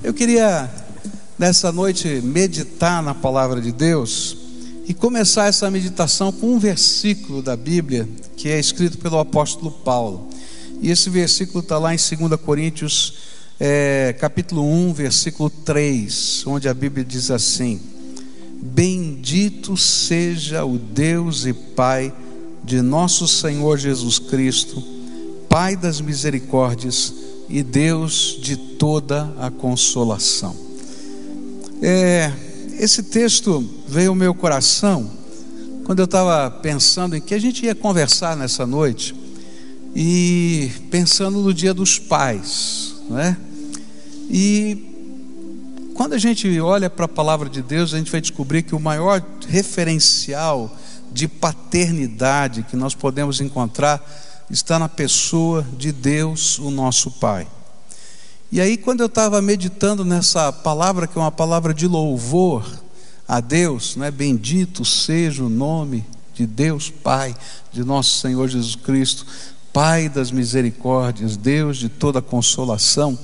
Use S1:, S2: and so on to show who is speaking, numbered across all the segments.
S1: Eu queria nessa noite meditar na palavra de Deus e começar essa meditação com um versículo da Bíblia que é escrito pelo apóstolo Paulo. E esse versículo está lá em 2 Coríntios, é, capítulo 1, versículo 3, onde a Bíblia diz assim: Bendito seja o Deus e Pai de nosso Senhor Jesus Cristo, Pai das misericórdias e Deus de toda a consolação. É, esse texto veio ao meu coração quando eu estava pensando em que a gente ia conversar nessa noite e pensando no Dia dos Pais, né? E quando a gente olha para a palavra de Deus, a gente vai descobrir que o maior referencial de paternidade que nós podemos encontrar está na pessoa de Deus, o nosso Pai. E aí, quando eu estava meditando nessa palavra, que é uma palavra de louvor a Deus, né? bendito seja o nome de Deus Pai, de nosso Senhor Jesus Cristo, Pai das misericórdias, Deus de toda consolação,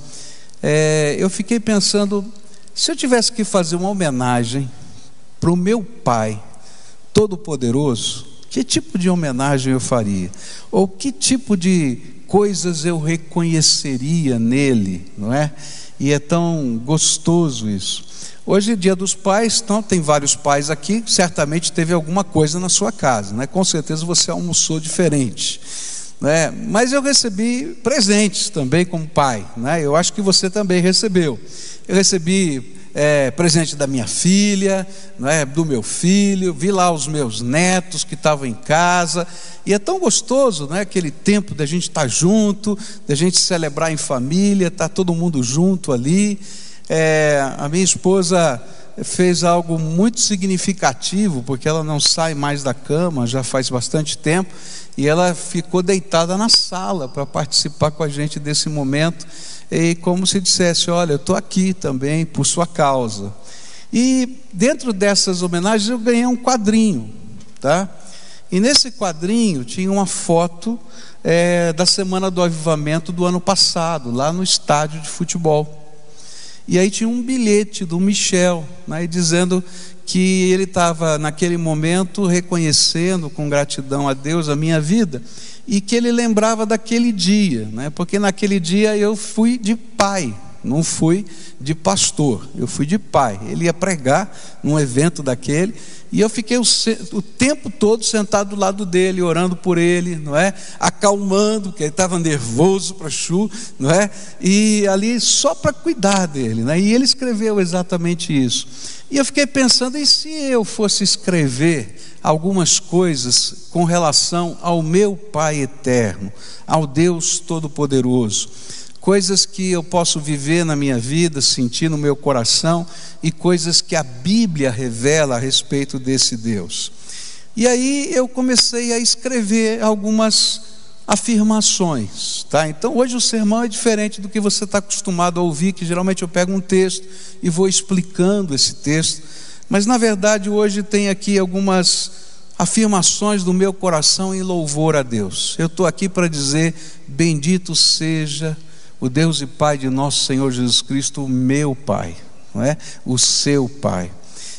S1: é, eu fiquei pensando, se eu tivesse que fazer uma homenagem para o meu Pai Todo-Poderoso, que tipo de homenagem eu faria? Ou que tipo de coisas eu reconheceria nele, não é? E é tão gostoso isso. Hoje é dia dos pais, então tem vários pais aqui, certamente teve alguma coisa na sua casa, né? Com certeza você almoçou diferente. Né? Mas eu recebi presentes também como pai, né? Eu acho que você também recebeu. Eu recebi é, presente da minha filha, é, do meu filho, vi lá os meus netos que estavam em casa, e é tão gostoso né, aquele tempo da gente estar tá junto, da gente celebrar em família, tá todo mundo junto ali. É, a minha esposa fez algo muito significativo, porque ela não sai mais da cama já faz bastante tempo, e ela ficou deitada na sala para participar com a gente desse momento e como se dissesse: Olha, eu estou aqui também por sua causa. E dentro dessas homenagens eu ganhei um quadrinho, tá? E nesse quadrinho tinha uma foto é, da semana do avivamento do ano passado, lá no estádio de futebol. E aí tinha um bilhete do Michel, né, dizendo que ele estava naquele momento reconhecendo com gratidão a Deus a minha vida e que ele lembrava daquele dia, né? porque naquele dia eu fui de pai, não fui de pastor, eu fui de pai. Ele ia pregar num evento daquele e eu fiquei o, o tempo todo sentado do lado dele, orando por ele, não é? Acalmando, porque ele estava nervoso para chu, não é? E ali só para cuidar dele, né? E ele escreveu exatamente isso. E eu fiquei pensando, e se eu fosse escrever algumas coisas com relação ao meu Pai eterno, ao Deus Todo-Poderoso. Coisas que eu posso viver na minha vida, sentir no meu coração, e coisas que a Bíblia revela a respeito desse Deus. E aí eu comecei a escrever algumas afirmações, tá? Então hoje o sermão é diferente do que você está acostumado a ouvir, que geralmente eu pego um texto e vou explicando esse texto mas na verdade hoje tem aqui algumas afirmações do meu coração em louvor a Deus. Eu estou aqui para dizer: Bendito seja o Deus e Pai de nosso Senhor Jesus Cristo, o meu Pai, não é? O seu Pai.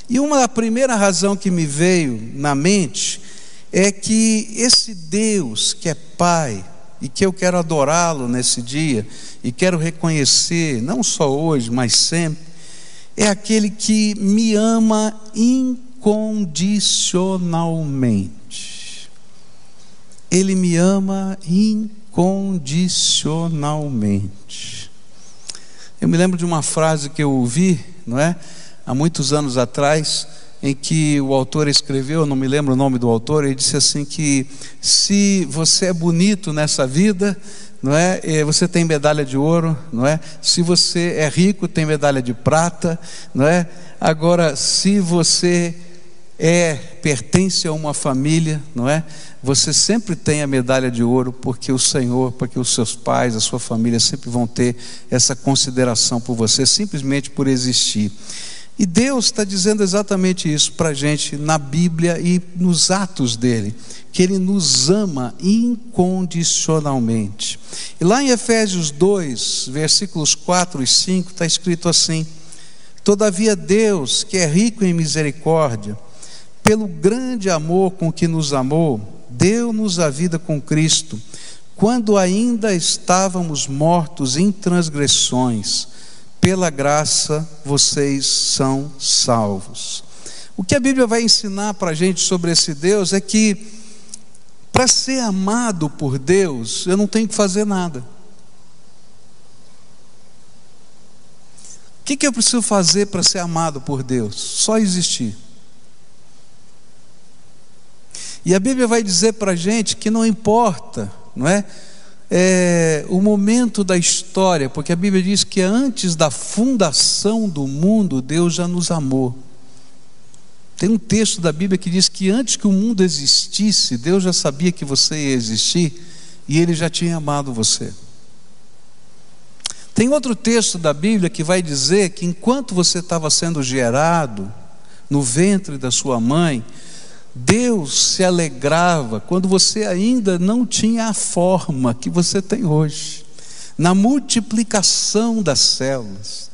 S1: E uma primeira razão que me veio na mente é que esse Deus que é Pai e que eu quero adorá-lo nesse dia e quero reconhecer, não só hoje, mas sempre, é aquele que me ama incondicionalmente. Ele me ama incondicionalmente. Eu me lembro de uma frase que eu ouvi, não é? Há muitos anos atrás, em que o autor escreveu, não me lembro o nome do autor, ele disse assim que se você é bonito nessa vida, não é? Você tem medalha de ouro, não é? Se você é rico, tem medalha de prata, não é? Agora, se você é pertence a uma família, não é? Você sempre tem a medalha de ouro, porque o Senhor, porque os seus pais, a sua família sempre vão ter essa consideração por você, simplesmente por existir. E Deus está dizendo exatamente isso para a gente na Bíblia e nos atos dele, que ele nos ama incondicionalmente. E lá em Efésios 2, versículos 4 e 5, está escrito assim: Todavia Deus, que é rico em misericórdia, pelo grande amor com que nos amou, deu-nos a vida com Cristo, quando ainda estávamos mortos em transgressões pela graça vocês são salvos. O que a Bíblia vai ensinar para a gente sobre esse Deus é que, para ser amado por Deus, eu não tenho que fazer nada. O que, que eu preciso fazer para ser amado por Deus? Só existir. E a Bíblia vai dizer para a gente que não importa, não é? É, o momento da história, porque a Bíblia diz que antes da fundação do mundo, Deus já nos amou. Tem um texto da Bíblia que diz que antes que o mundo existisse, Deus já sabia que você ia existir e Ele já tinha amado você. Tem outro texto da Bíblia que vai dizer que enquanto você estava sendo gerado no ventre da sua mãe, Deus se alegrava quando você ainda não tinha a forma que você tem hoje, na multiplicação das células.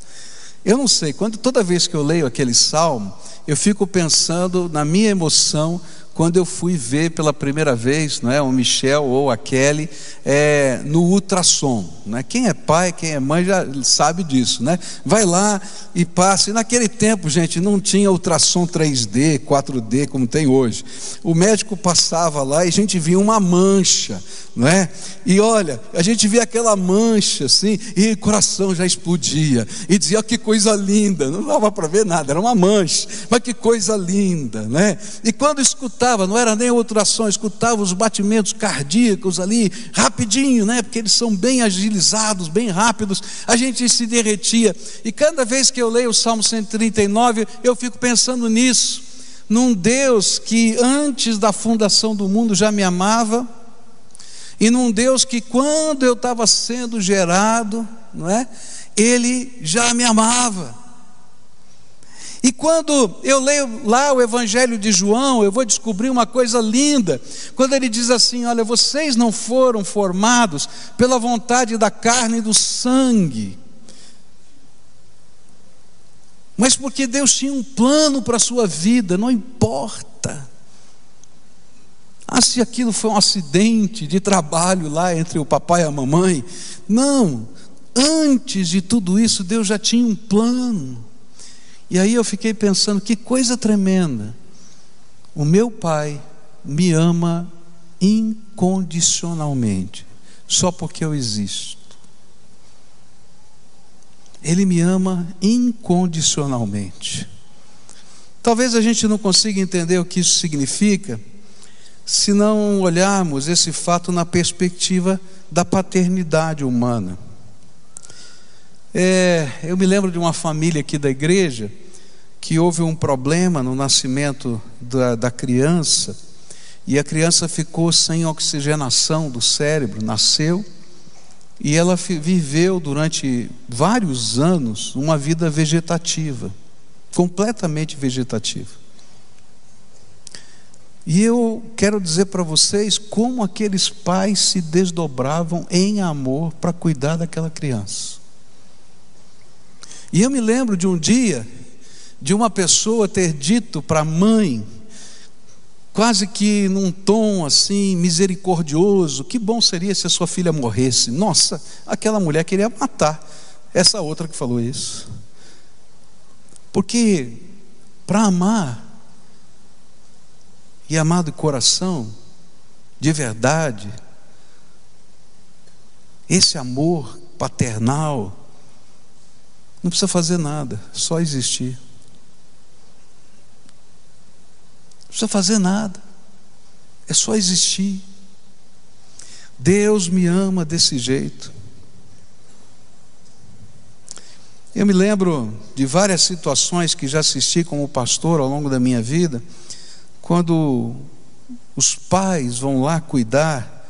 S1: Eu não sei, quando toda vez que eu leio aquele salmo, eu fico pensando na minha emoção quando eu fui ver pela primeira vez, não é, o Michel ou a Kelly é, no ultrassom, né? Quem é pai, quem é mãe já sabe disso, né? Vai lá e passa. E naquele tempo, gente, não tinha ultrassom 3D, 4D como tem hoje. O médico passava lá e a gente via uma mancha, não é? E olha, a gente via aquela mancha assim e o coração já explodia e dizia oh, que coisa linda. Não dava para ver nada, era uma mancha, mas que coisa linda, né? E quando escutava escutava, não era nem ultrassom, escutava os batimentos cardíacos ali, rapidinho, né? Porque eles são bem agilizados, bem rápidos, a gente se derretia. E cada vez que eu leio o Salmo 139, eu fico pensando nisso, num Deus que antes da fundação do mundo já me amava, e num Deus que quando eu estava sendo gerado, não é? Ele já me amava. E quando eu leio lá o Evangelho de João, eu vou descobrir uma coisa linda. Quando ele diz assim: Olha, vocês não foram formados pela vontade da carne e do sangue, mas porque Deus tinha um plano para a sua vida, não importa. Ah, se aquilo foi um acidente de trabalho lá entre o papai e a mamãe. Não, antes de tudo isso, Deus já tinha um plano. E aí eu fiquei pensando: que coisa tremenda. O meu pai me ama incondicionalmente, só porque eu existo. Ele me ama incondicionalmente. Talvez a gente não consiga entender o que isso significa se não olharmos esse fato na perspectiva da paternidade humana. É, eu me lembro de uma família aqui da igreja que houve um problema no nascimento da, da criança e a criança ficou sem oxigenação do cérebro, nasceu e ela viveu durante vários anos uma vida vegetativa, completamente vegetativa. E eu quero dizer para vocês como aqueles pais se desdobravam em amor para cuidar daquela criança. E eu me lembro de um dia de uma pessoa ter dito para a mãe, quase que num tom assim misericordioso: que bom seria se a sua filha morresse. Nossa, aquela mulher queria matar essa outra que falou isso. Porque para amar, e amar do coração, de verdade, esse amor paternal, não precisa fazer nada, só existir. precisa fazer nada, é só existir. Deus me ama desse jeito. Eu me lembro de várias situações que já assisti como pastor ao longo da minha vida, quando os pais vão lá cuidar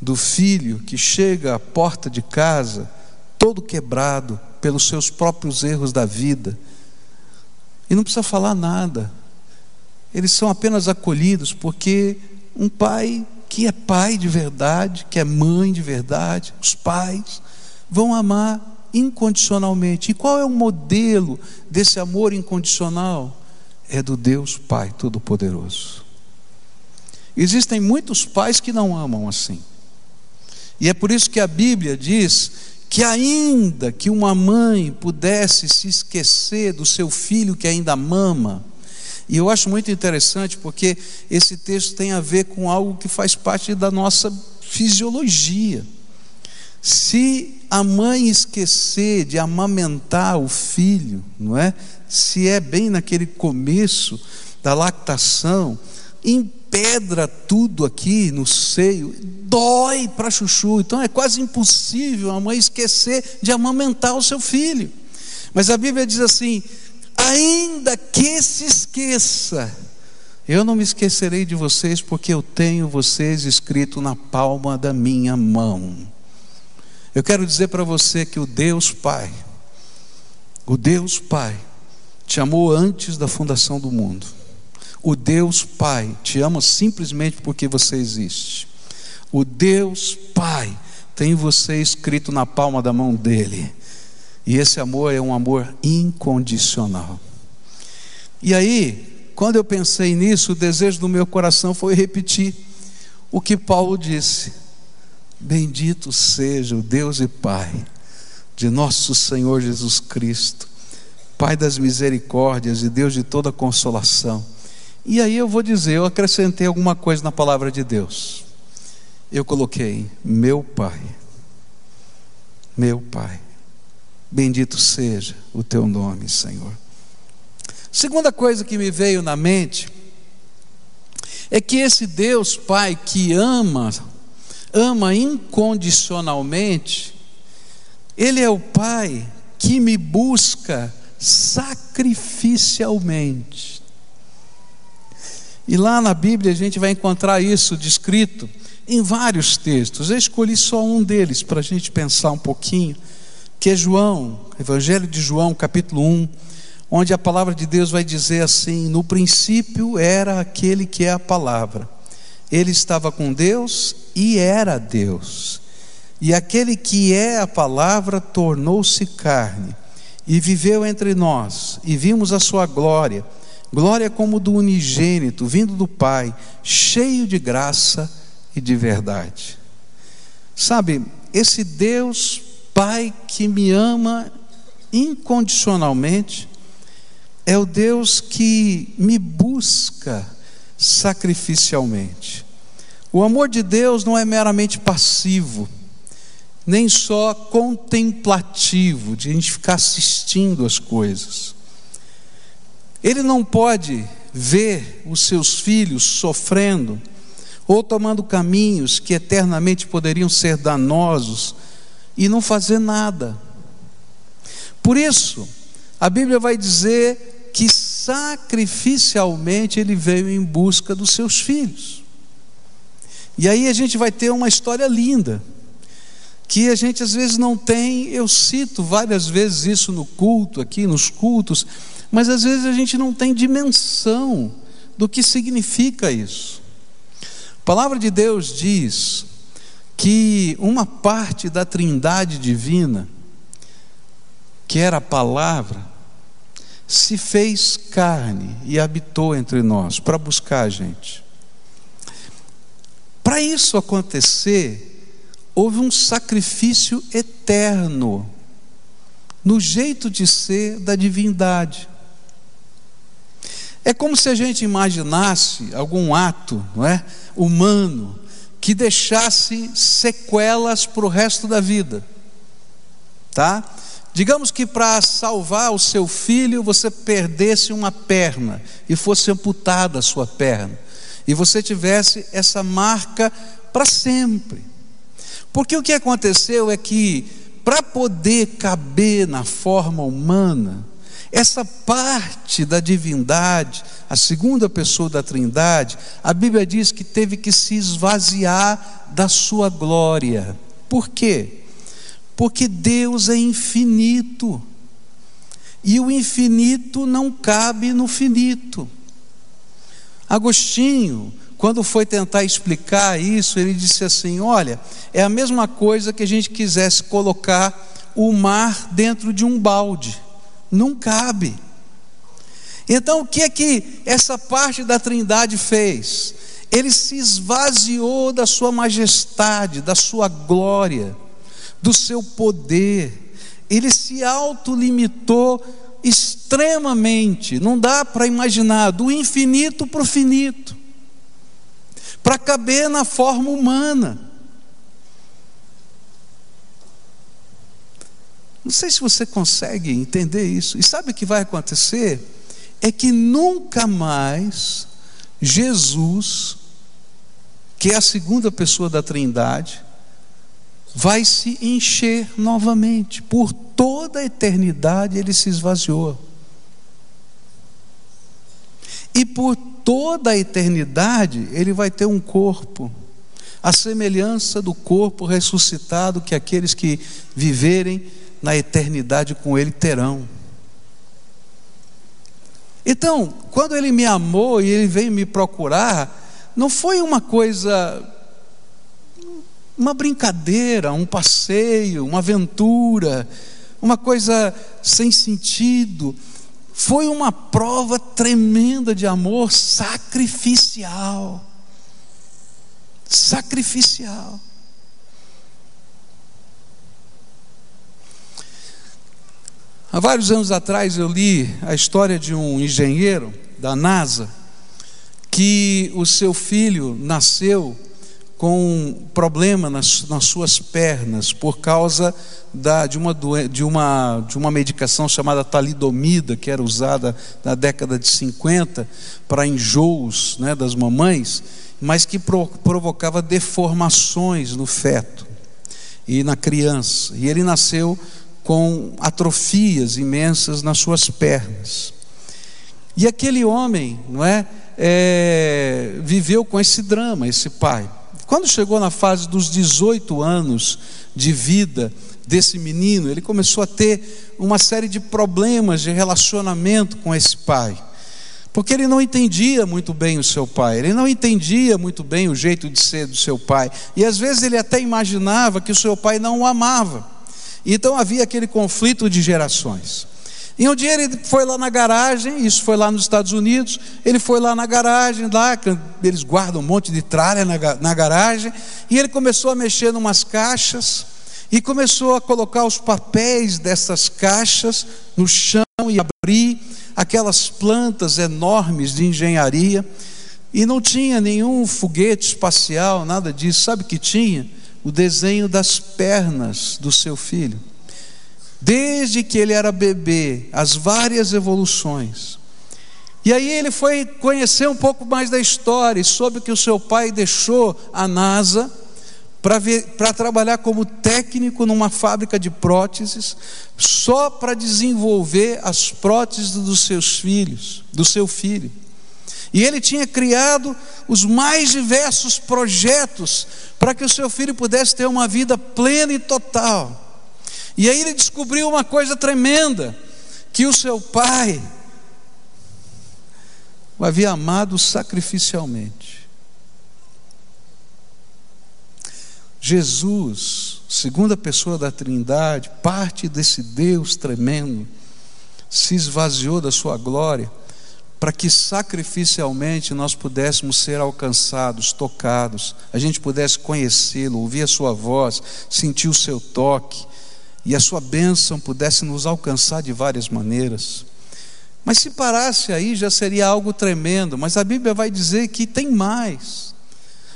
S1: do filho que chega à porta de casa todo quebrado pelos seus próprios erros da vida e não precisa falar nada. Eles são apenas acolhidos porque um pai que é pai de verdade, que é mãe de verdade, os pais vão amar incondicionalmente. E qual é o modelo desse amor incondicional? É do Deus Pai Todo-Poderoso. Existem muitos pais que não amam assim. E é por isso que a Bíblia diz que, ainda que uma mãe pudesse se esquecer do seu filho que ainda mama, e eu acho muito interessante porque esse texto tem a ver com algo que faz parte da nossa fisiologia. Se a mãe esquecer de amamentar o filho, não é? Se é bem naquele começo da lactação, empedra tudo aqui no seio, dói para chuchu. Então é quase impossível a mãe esquecer de amamentar o seu filho. Mas a Bíblia diz assim: ainda que se esqueça, eu não me esquecerei de vocês, porque eu tenho vocês escrito na palma da minha mão. Eu quero dizer para você que o Deus Pai, o Deus Pai, te amou antes da fundação do mundo. O Deus Pai te ama simplesmente porque você existe. O Deus Pai tem você escrito na palma da mão dele. E esse amor é um amor incondicional. E aí, quando eu pensei nisso, o desejo do meu coração foi repetir o que Paulo disse: Bendito seja o Deus e Pai de nosso Senhor Jesus Cristo, Pai das misericórdias e Deus de toda consolação. E aí eu vou dizer, eu acrescentei alguma coisa na palavra de Deus. Eu coloquei, meu Pai, meu Pai. Bendito seja o teu nome, Senhor. Segunda coisa que me veio na mente é que esse Deus Pai que ama, ama incondicionalmente, Ele é o Pai que me busca sacrificialmente. E lá na Bíblia a gente vai encontrar isso descrito em vários textos. Eu escolhi só um deles para a gente pensar um pouquinho que é João, Evangelho de João, capítulo 1, onde a palavra de Deus vai dizer assim: No princípio era aquele que é a palavra, ele estava com Deus e era Deus. E aquele que é a palavra tornou-se carne e viveu entre nós, e vimos a sua glória, glória como do unigênito, vindo do Pai, cheio de graça e de verdade. Sabe, esse Deus Pai que me ama incondicionalmente, é o Deus que me busca sacrificialmente. O amor de Deus não é meramente passivo, nem só contemplativo, de a gente ficar assistindo as coisas. Ele não pode ver os seus filhos sofrendo ou tomando caminhos que eternamente poderiam ser danosos e não fazer nada. Por isso, a Bíblia vai dizer que sacrificialmente ele veio em busca dos seus filhos. E aí a gente vai ter uma história linda, que a gente às vezes não tem, eu cito várias vezes isso no culto, aqui nos cultos, mas às vezes a gente não tem dimensão do que significa isso. A palavra de Deus diz que uma parte da trindade divina, que era a palavra, se fez carne e habitou entre nós para buscar a gente. Para isso acontecer, houve um sacrifício eterno no jeito de ser da divindade. É como se a gente imaginasse algum ato, não é, humano que deixasse sequelas para o resto da vida. Tá? Digamos que para salvar o seu filho você perdesse uma perna e fosse amputada a sua perna, e você tivesse essa marca para sempre. Porque o que aconteceu é que, para poder caber na forma humana, essa parte da divindade, a segunda pessoa da Trindade, a Bíblia diz que teve que se esvaziar da sua glória. Por quê? Porque Deus é infinito. e o infinito não cabe no finito. Agostinho, quando foi tentar explicar isso, ele disse assim: Olha, é a mesma coisa que a gente quisesse colocar o mar dentro de um balde, não cabe. Então, o que é que essa parte da Trindade fez? Ele se esvaziou da sua majestade, da sua glória, do seu poder, ele se autolimitou extremamente, não dá para imaginar, do infinito para o finito, para caber na forma humana. Não sei se você consegue entender isso. E sabe o que vai acontecer? É que nunca mais Jesus, que é a segunda pessoa da Trindade, vai se encher novamente. Por toda a eternidade ele se esvaziou. E por toda a eternidade ele vai ter um corpo, a semelhança do corpo ressuscitado que aqueles que viverem na eternidade com Ele terão. Então, quando Ele me amou e Ele veio me procurar, não foi uma coisa, uma brincadeira, um passeio, uma aventura, uma coisa sem sentido. Foi uma prova tremenda de amor sacrificial. Sacrificial. Há vários anos atrás eu li a história de um engenheiro da NASA que o seu filho nasceu com um problema nas, nas suas pernas por causa da, de, uma, de, uma, de uma medicação chamada talidomida, que era usada na década de 50 para enjoos né, das mamães, mas que pro, provocava deformações no feto e na criança. E ele nasceu com atrofias imensas nas suas pernas. E aquele homem, não é, é, viveu com esse drama, esse pai. Quando chegou na fase dos 18 anos de vida desse menino, ele começou a ter uma série de problemas de relacionamento com esse pai. Porque ele não entendia muito bem o seu pai, ele não entendia muito bem o jeito de ser do seu pai, e às vezes ele até imaginava que o seu pai não o amava. Então havia aquele conflito de gerações. E um dia ele foi lá na garagem, isso foi lá nos Estados Unidos, ele foi lá na garagem, lá, eles guardam um monte de tralha na, na garagem, e ele começou a mexer em umas caixas, e começou a colocar os papéis dessas caixas no chão e abrir aquelas plantas enormes de engenharia, e não tinha nenhum foguete espacial, nada disso, sabe o que tinha? O desenho das pernas do seu filho. Desde que ele era bebê, as várias evoluções. E aí ele foi conhecer um pouco mais da história e soube que o seu pai deixou a NASA para trabalhar como técnico numa fábrica de próteses, só para desenvolver as próteses dos seus filhos, do seu filho. E ele tinha criado os mais diversos projetos para que o seu filho pudesse ter uma vida plena e total. E aí ele descobriu uma coisa tremenda: que o seu pai o havia amado sacrificialmente. Jesus, segunda pessoa da Trindade, parte desse Deus tremendo, se esvaziou da sua glória para que sacrificialmente nós pudéssemos ser alcançados, tocados, a gente pudesse conhecê-lo, ouvir a sua voz, sentir o seu toque, e a sua bênção pudesse nos alcançar de várias maneiras. Mas se parasse aí já seria algo tremendo, mas a Bíblia vai dizer que tem mais.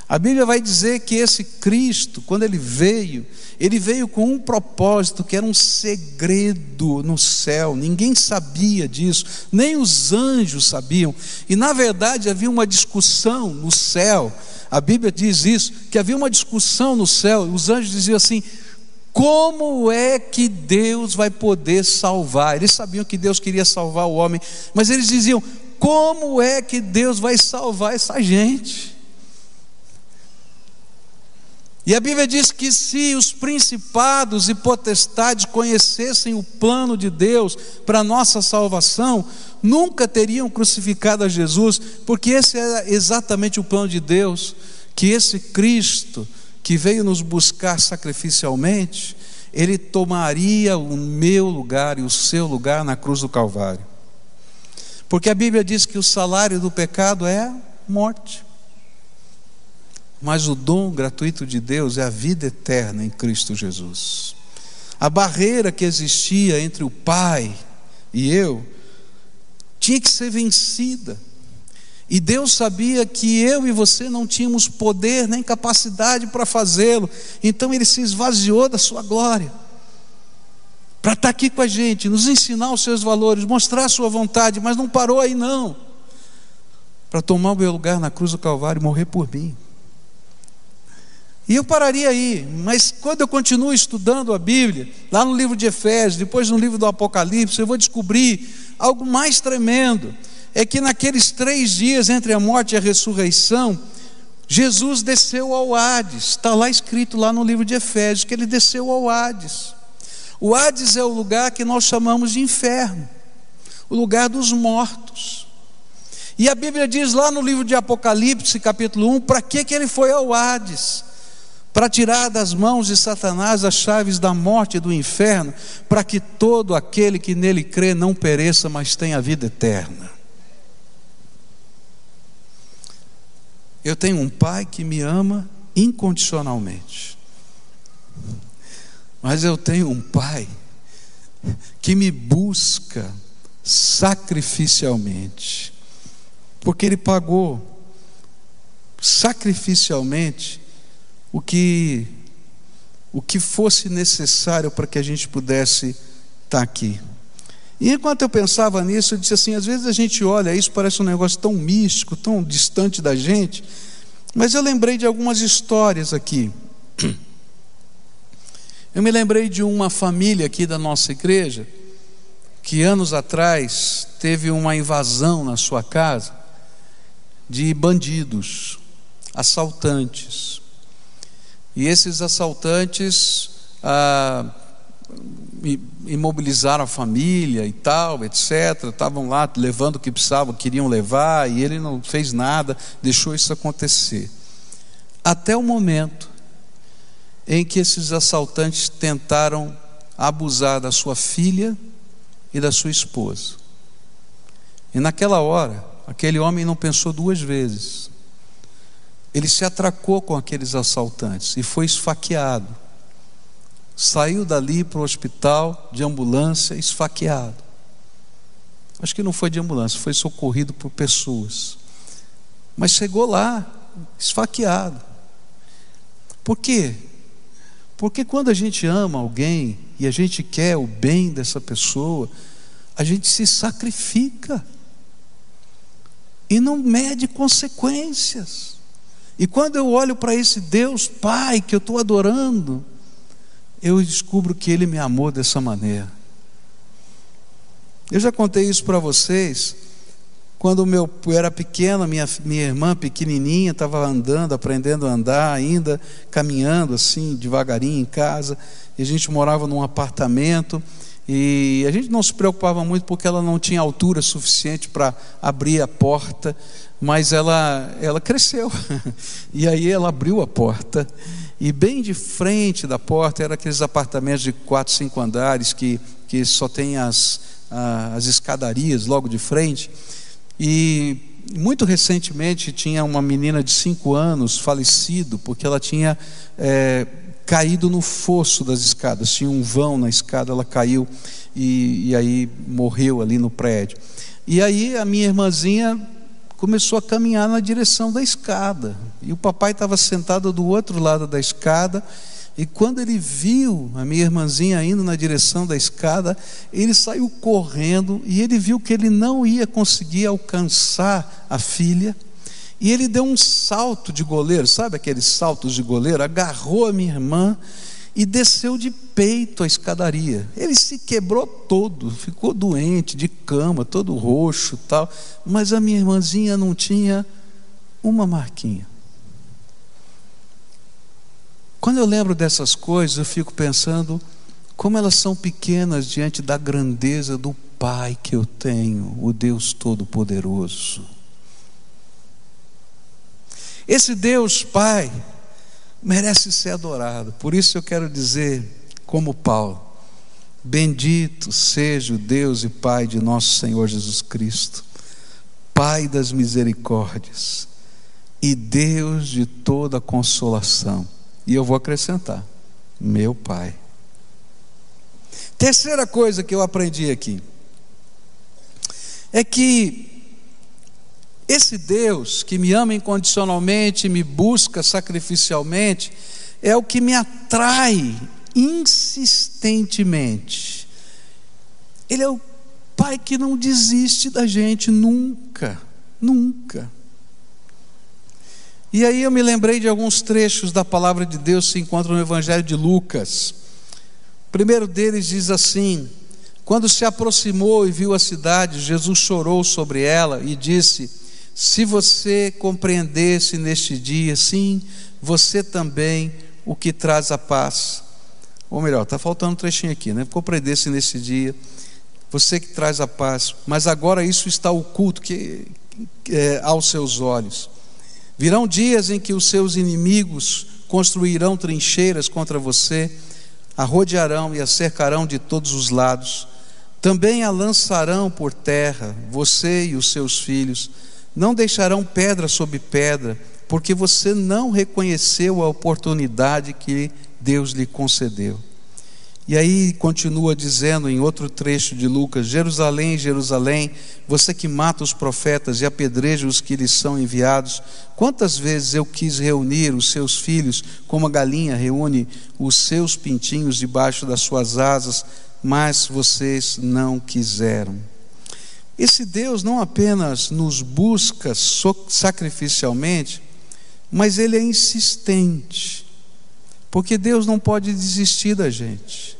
S1: A Bíblia vai dizer que esse Cristo, quando ele veio, ele veio com um propósito que era um segredo no céu, ninguém sabia disso, nem os anjos sabiam, e na verdade havia uma discussão no céu, a Bíblia diz isso, que havia uma discussão no céu, os anjos diziam assim: como é que Deus vai poder salvar? Eles sabiam que Deus queria salvar o homem, mas eles diziam: como é que Deus vai salvar essa gente? E a Bíblia diz que se os principados e potestades conhecessem o plano de Deus para nossa salvação, nunca teriam crucificado a Jesus, porque esse era exatamente o plano de Deus, que esse Cristo que veio nos buscar sacrificialmente, ele tomaria o meu lugar e o seu lugar na cruz do Calvário. Porque a Bíblia diz que o salário do pecado é morte. Mas o dom gratuito de Deus é a vida eterna em Cristo Jesus. A barreira que existia entre o Pai e eu tinha que ser vencida. E Deus sabia que eu e você não tínhamos poder nem capacidade para fazê-lo. Então ele se esvaziou da sua glória. Para estar aqui com a gente, nos ensinar os seus valores, mostrar a sua vontade, mas não parou aí não. Para tomar o meu lugar na cruz do Calvário e morrer por mim. E eu pararia aí, mas quando eu continuo estudando a Bíblia, lá no livro de Efésios, depois no livro do Apocalipse, eu vou descobrir algo mais tremendo. É que naqueles três dias entre a morte e a ressurreição, Jesus desceu ao Hades, está lá escrito lá no livro de Efésios, que ele desceu ao Hades. O Hades é o lugar que nós chamamos de inferno, o lugar dos mortos. E a Bíblia diz lá no livro de Apocalipse, capítulo 1, para que, que ele foi ao Hades? Para tirar das mãos de Satanás as chaves da morte e do inferno, para que todo aquele que nele crê não pereça, mas tenha vida eterna. Eu tenho um pai que me ama incondicionalmente, mas eu tenho um pai que me busca sacrificialmente, porque ele pagou sacrificialmente o que o que fosse necessário para que a gente pudesse estar aqui. E enquanto eu pensava nisso, eu disse assim: às vezes a gente olha isso, parece um negócio tão místico, tão distante da gente, mas eu lembrei de algumas histórias aqui. Eu me lembrei de uma família aqui da nossa igreja, que anos atrás teve uma invasão na sua casa de bandidos, assaltantes. E esses assaltantes ah, imobilizaram a família e tal, etc. Estavam lá levando o que precisavam, queriam levar, e ele não fez nada, deixou isso acontecer. Até o momento em que esses assaltantes tentaram abusar da sua filha e da sua esposa. E naquela hora, aquele homem não pensou duas vezes. Ele se atracou com aqueles assaltantes e foi esfaqueado. Saiu dali para o hospital de ambulância esfaqueado. Acho que não foi de ambulância, foi socorrido por pessoas. Mas chegou lá esfaqueado. Por quê? Porque quando a gente ama alguém e a gente quer o bem dessa pessoa, a gente se sacrifica e não mede consequências. E quando eu olho para esse Deus Pai que eu estou adorando, eu descubro que Ele me amou dessa maneira. Eu já contei isso para vocês. Quando meu, eu era pequena, minha, minha irmã pequenininha estava andando, aprendendo a andar, ainda caminhando assim, devagarinho em casa, e a gente morava num apartamento, e a gente não se preocupava muito porque ela não tinha altura suficiente para abrir a porta, mas ela, ela cresceu. E aí ela abriu a porta, e bem de frente da porta eram aqueles apartamentos de quatro, cinco andares que, que só tem as, as escadarias logo de frente. E muito recentemente tinha uma menina de cinco anos falecido porque ela tinha é, caído no fosso das escadas, tinha um vão na escada, ela caiu e, e aí morreu ali no prédio. E aí a minha irmãzinha começou a caminhar na direção da escada. E o papai estava sentado do outro lado da escada. E quando ele viu a minha irmãzinha indo na direção da escada, ele saiu correndo e ele viu que ele não ia conseguir alcançar a filha. E ele deu um salto de goleiro, sabe aqueles saltos de goleiro? Agarrou a minha irmã e desceu de peito a escadaria. Ele se quebrou todo, ficou doente, de cama, todo roxo, tal, mas a minha irmãzinha não tinha uma marquinha. Quando eu lembro dessas coisas, eu fico pensando como elas são pequenas diante da grandeza do Pai que eu tenho, o Deus Todo-Poderoso. Esse Deus Pai merece ser adorado, por isso eu quero dizer, como Paulo, Bendito seja o Deus e Pai de nosso Senhor Jesus Cristo, Pai das misericórdias e Deus de toda consolação. E eu vou acrescentar: meu Pai. Terceira coisa que eu aprendi aqui é que esse Deus que me ama incondicionalmente, me busca sacrificialmente, é o que me atrai insistentemente. Ele é o Pai que não desiste da gente nunca, nunca. E aí eu me lembrei de alguns trechos da palavra de Deus que se encontram no Evangelho de Lucas. O primeiro deles diz assim: Quando se aproximou e viu a cidade, Jesus chorou sobre ela e disse: Se você compreendesse neste dia, sim, você também o que traz a paz. Ou melhor, está faltando um trechinho aqui, né? Compreendesse nesse dia, você que traz a paz, mas agora isso está oculto que, é, aos seus olhos. Virão dias em que os seus inimigos construirão trincheiras contra você, a rodearão e a cercarão de todos os lados. Também a lançarão por terra, você e os seus filhos. Não deixarão pedra sobre pedra, porque você não reconheceu a oportunidade que Deus lhe concedeu. E aí continua dizendo em outro trecho de Lucas: Jerusalém, Jerusalém, você que mata os profetas e apedreja os que lhes são enviados, quantas vezes eu quis reunir os seus filhos, como a galinha reúne os seus pintinhos debaixo das suas asas, mas vocês não quiseram. Esse Deus não apenas nos busca sacrificialmente, mas ele é insistente. Porque Deus não pode desistir da gente.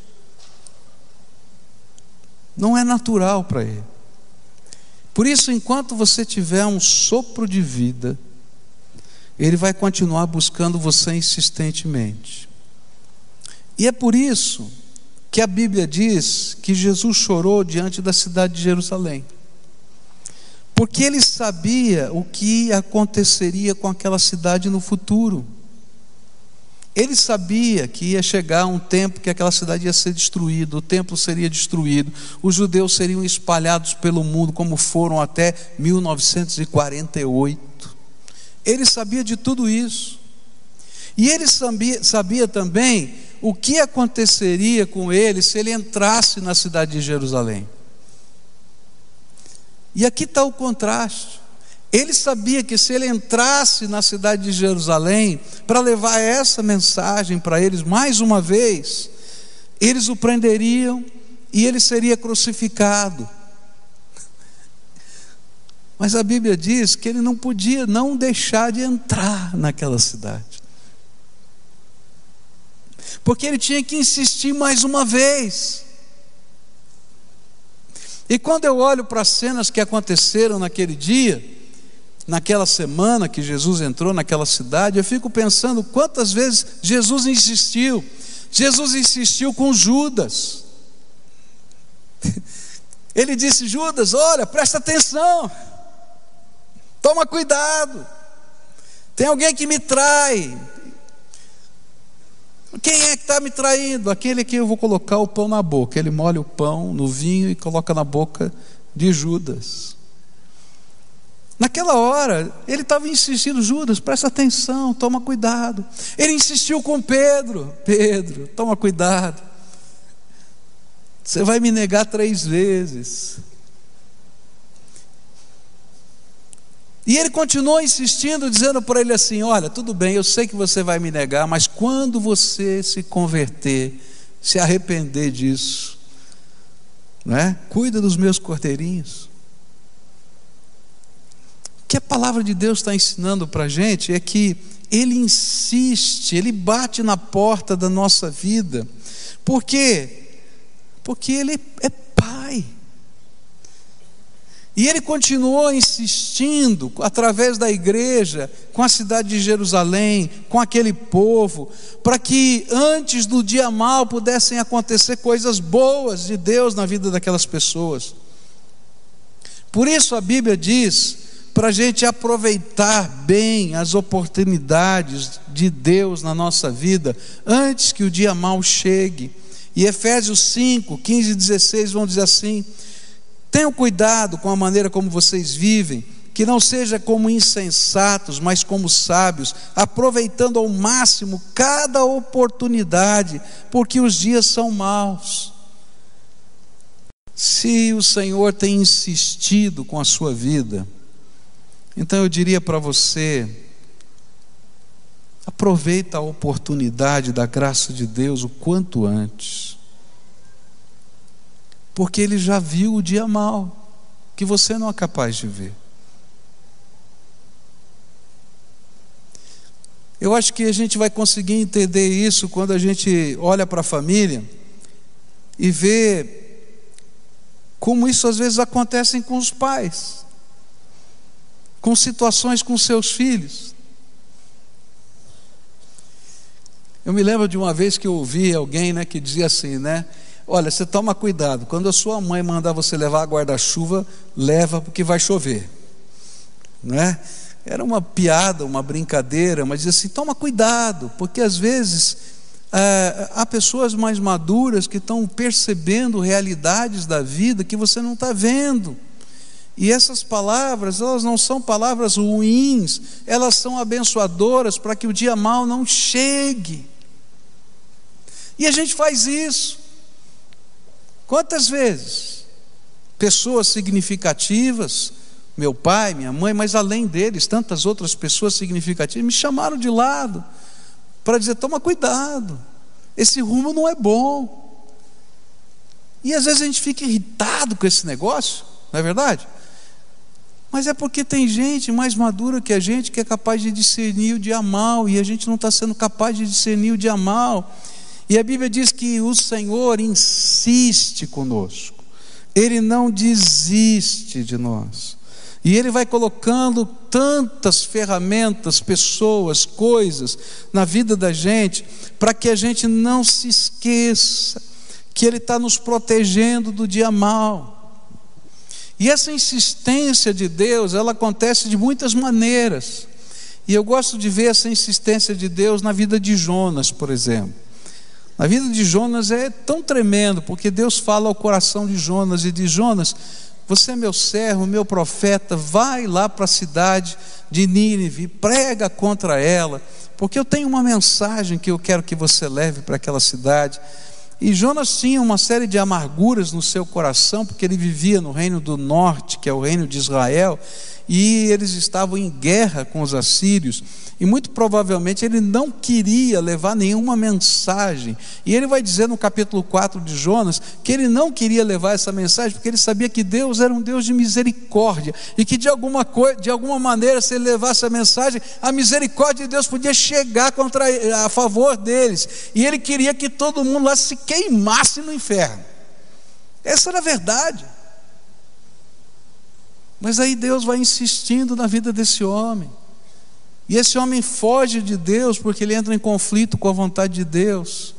S1: Não é natural para Ele. Por isso, enquanto você tiver um sopro de vida, Ele vai continuar buscando você insistentemente. E é por isso que a Bíblia diz que Jesus chorou diante da cidade de Jerusalém. Porque ele sabia o que aconteceria com aquela cidade no futuro. Ele sabia que ia chegar um tempo que aquela cidade ia ser destruída, o templo seria destruído, os judeus seriam espalhados pelo mundo, como foram até 1948. Ele sabia de tudo isso. E ele sabia, sabia também o que aconteceria com ele se ele entrasse na cidade de Jerusalém. E aqui está o contraste. Ele sabia que se ele entrasse na cidade de Jerusalém para levar essa mensagem para eles mais uma vez, eles o prenderiam e ele seria crucificado. Mas a Bíblia diz que ele não podia não deixar de entrar naquela cidade. Porque ele tinha que insistir mais uma vez. E quando eu olho para as cenas que aconteceram naquele dia, naquela semana que Jesus entrou naquela cidade, eu fico pensando quantas vezes Jesus insistiu. Jesus insistiu com Judas. Ele disse: Judas, olha, presta atenção, toma cuidado, tem alguém que me trai. Quem é que está me traindo? Aquele que eu vou colocar o pão na boca. Ele molha o pão no vinho e coloca na boca de Judas. Naquela hora, ele estava insistindo, Judas, presta atenção, toma cuidado. Ele insistiu com Pedro, Pedro, toma cuidado. Você vai me negar três vezes. E ele continuou insistindo, dizendo para ele assim: Olha, tudo bem, eu sei que você vai me negar, mas quando você se converter, se arrepender disso, né? cuida dos meus cordeirinhos que a palavra de Deus está ensinando para a gente é que Ele insiste, Ele bate na porta da nossa vida. Por quê? Porque Ele é Pai. E ele continuou insistindo, através da igreja, com a cidade de Jerusalém, com aquele povo, para que antes do dia mal pudessem acontecer coisas boas de Deus na vida daquelas pessoas. Por isso a Bíblia diz para a gente aproveitar bem as oportunidades de Deus na nossa vida antes que o dia mal chegue. E Efésios 5, 15 e 16 vão dizer assim: Tenham cuidado com a maneira como vocês vivem, que não seja como insensatos, mas como sábios, aproveitando ao máximo cada oportunidade, porque os dias são maus. Se o Senhor tem insistido com a sua vida, então eu diria para você, aproveita a oportunidade da graça de Deus o quanto antes porque ele já viu o dia mal, que você não é capaz de ver. Eu acho que a gente vai conseguir entender isso quando a gente olha para a família e vê como isso às vezes acontece com os pais, com situações com seus filhos. Eu me lembro de uma vez que eu ouvi alguém né, que dizia assim, né? Olha, você toma cuidado. Quando a sua mãe mandar você levar a guarda-chuva, leva porque vai chover. Não é? Era uma piada, uma brincadeira, mas dizia assim: toma cuidado, porque às vezes é, há pessoas mais maduras que estão percebendo realidades da vida que você não está vendo. E essas palavras, elas não são palavras ruins, elas são abençoadoras para que o dia mal não chegue. E a gente faz isso. Quantas vezes pessoas significativas, meu pai, minha mãe, mas além deles, tantas outras pessoas significativas, me chamaram de lado para dizer: toma cuidado, esse rumo não é bom. E às vezes a gente fica irritado com esse negócio, não é verdade? Mas é porque tem gente mais madura que a gente que é capaz de discernir o dia mal, e a gente não está sendo capaz de discernir o dia mal. E a Bíblia diz que o Senhor insiste conosco, Ele não desiste de nós. E Ele vai colocando tantas ferramentas, pessoas, coisas na vida da gente, para que a gente não se esqueça que Ele está nos protegendo do dia mal. E essa insistência de Deus, ela acontece de muitas maneiras. E eu gosto de ver essa insistência de Deus na vida de Jonas, por exemplo. A vida de Jonas é tão tremendo, porque Deus fala ao coração de Jonas e diz: Jonas, você é meu servo, meu profeta, vai lá para a cidade de Nínive, prega contra ela, porque eu tenho uma mensagem que eu quero que você leve para aquela cidade. E Jonas tinha uma série de amarguras no seu coração, porque ele vivia no reino do norte, que é o reino de Israel, e eles estavam em guerra com os assírios. E muito provavelmente ele não queria levar nenhuma mensagem. E ele vai dizer no capítulo 4 de Jonas que ele não queria levar essa mensagem porque ele sabia que Deus era um Deus de misericórdia e que de alguma, coisa, de alguma maneira, se ele levasse a mensagem, a misericórdia de Deus podia chegar contra, a favor deles. E ele queria que todo mundo lá se queimasse no inferno. Essa era a verdade. Mas aí Deus vai insistindo na vida desse homem. E esse homem foge de Deus porque ele entra em conflito com a vontade de Deus.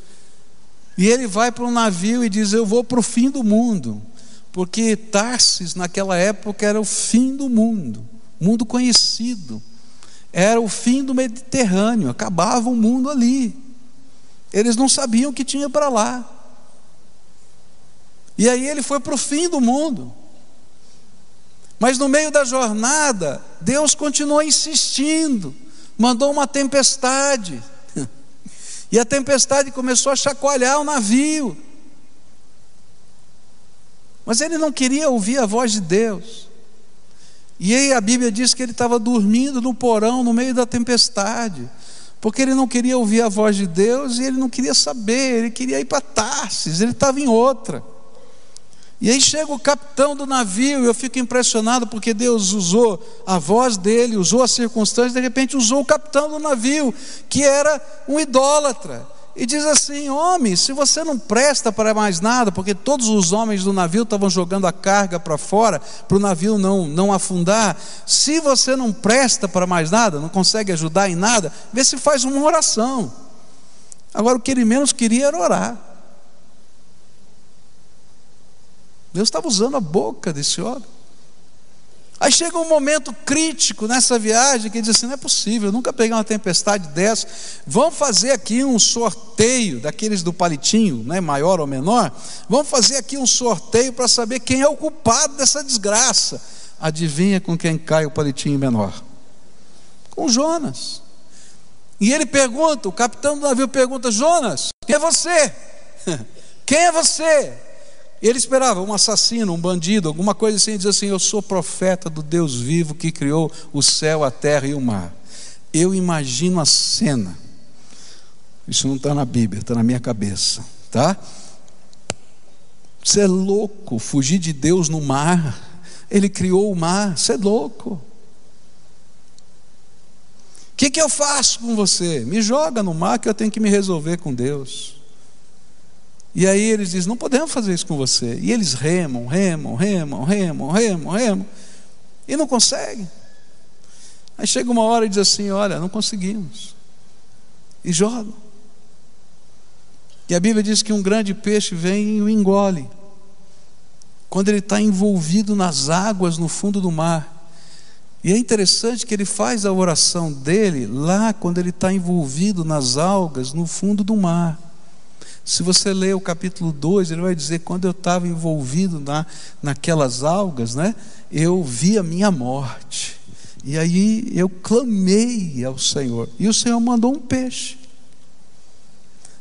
S1: E ele vai para um navio e diz: Eu vou para o fim do mundo. Porque Tarsis, naquela época, era o fim do mundo, mundo conhecido. Era o fim do Mediterrâneo, acabava o mundo ali. Eles não sabiam o que tinha para lá. E aí ele foi para o fim do mundo. Mas no meio da jornada, Deus continuou insistindo, mandou uma tempestade. E a tempestade começou a chacoalhar o navio. Mas ele não queria ouvir a voz de Deus. E aí a Bíblia diz que ele estava dormindo no porão no meio da tempestade, porque ele não queria ouvir a voz de Deus e ele não queria saber, ele queria ir para Tarsis, ele estava em outra. E aí chega o capitão do navio, e eu fico impressionado porque Deus usou a voz dele, usou as circunstâncias, de repente usou o capitão do navio, que era um idólatra. E diz assim: Homem, se você não presta para mais nada, porque todos os homens do navio estavam jogando a carga para fora, para o navio não, não afundar, se você não presta para mais nada, não consegue ajudar em nada, vê se faz uma oração. Agora, o que ele menos queria era orar. Deus estava usando a boca desse homem. Aí chega um momento crítico nessa viagem que diz assim: não é possível, nunca peguei uma tempestade dessa. Vamos fazer aqui um sorteio daqueles do palitinho, né, maior ou menor. Vamos fazer aqui um sorteio para saber quem é o culpado dessa desgraça. Adivinha com quem cai o palitinho menor? Com Jonas. E ele pergunta, o capitão do navio pergunta: Jonas, quem é você? Quem é você? Ele esperava um assassino, um bandido, alguma coisa assim, diz assim: Eu sou profeta do Deus vivo que criou o céu, a terra e o mar. Eu imagino a cena. Isso não está na Bíblia, está na minha cabeça, tá? Você é louco, fugir de Deus no mar. Ele criou o mar, você é louco. O que, que eu faço com você? Me joga no mar que eu tenho que me resolver com Deus. E aí eles dizem: não podemos fazer isso com você. E eles remam, remam, remam, remam, remam, remam. E não conseguem. Aí chega uma hora e diz assim: olha, não conseguimos. E jogam. E a Bíblia diz que um grande peixe vem e o engole. Quando ele está envolvido nas águas no fundo do mar. E é interessante que ele faz a oração dele lá quando ele está envolvido nas algas no fundo do mar. Se você ler o capítulo 2, ele vai dizer: quando eu estava envolvido na, naquelas algas, né, eu vi a minha morte. E aí eu clamei ao Senhor. E o Senhor mandou um peixe.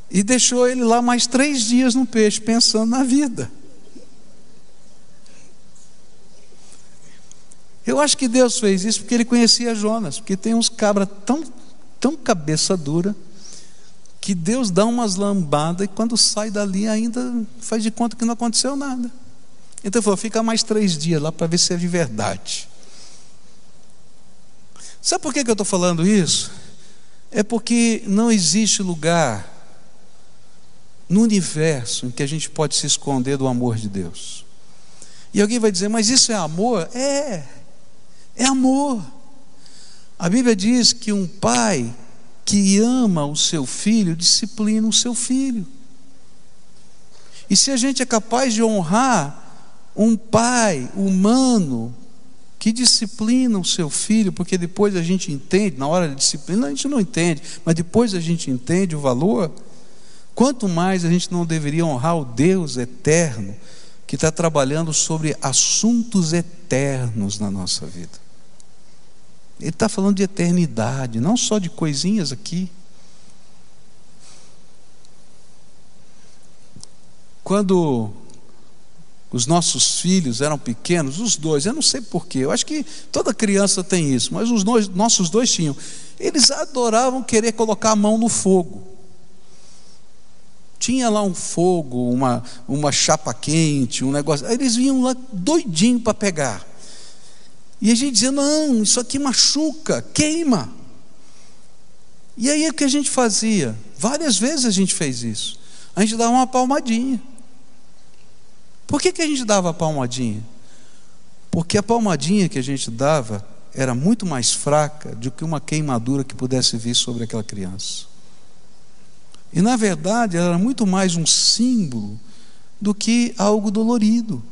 S1: E deixou ele lá mais três dias no peixe, pensando na vida. Eu acho que Deus fez isso porque ele conhecia Jonas, porque tem uns cabras tão, tão cabeça dura que Deus dá umas lambadas e quando sai dali ainda faz de conta que não aconteceu nada. Então ele falou: fica mais três dias lá para ver se é de verdade. Sabe por que, eu estou falando isso? É porque não existe lugar no universo em que a gente pode se esconder do amor de Deus. E alguém vai dizer, mas isso é amor? É, é amor. A Bíblia diz que um pai que ama o seu filho, disciplina o seu filho. E se a gente é capaz de honrar um pai humano que disciplina o seu filho, porque depois a gente entende, na hora da disciplina a gente não entende, mas depois a gente entende o valor, quanto mais a gente não deveria honrar o Deus eterno que está trabalhando sobre assuntos eternos na nossa vida. Ele está falando de eternidade, não só de coisinhas aqui. Quando os nossos filhos eram pequenos, os dois, eu não sei porquê, eu acho que toda criança tem isso, mas os dois, nossos dois tinham. Eles adoravam querer colocar a mão no fogo. Tinha lá um fogo, uma, uma chapa quente, um negócio. Eles vinham lá doidinho para pegar. E a gente dizia: não, isso aqui machuca, queima. E aí o que a gente fazia? Várias vezes a gente fez isso. A gente dava uma palmadinha. Por que, que a gente dava a palmadinha? Porque a palmadinha que a gente dava era muito mais fraca do que uma queimadura que pudesse vir sobre aquela criança. E na verdade era muito mais um símbolo do que algo dolorido.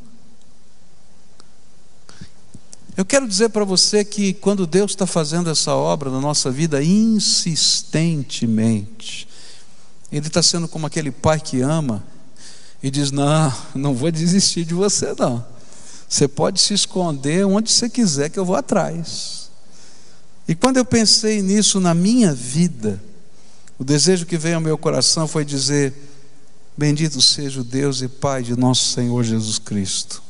S1: Eu quero dizer para você que quando Deus está fazendo essa obra na nossa vida insistentemente, Ele está sendo como aquele pai que ama e diz: Não, não vou desistir de você, não. Você pode se esconder onde você quiser, que eu vou atrás. E quando eu pensei nisso na minha vida, o desejo que veio ao meu coração foi dizer: Bendito seja o Deus e Pai de nosso Senhor Jesus Cristo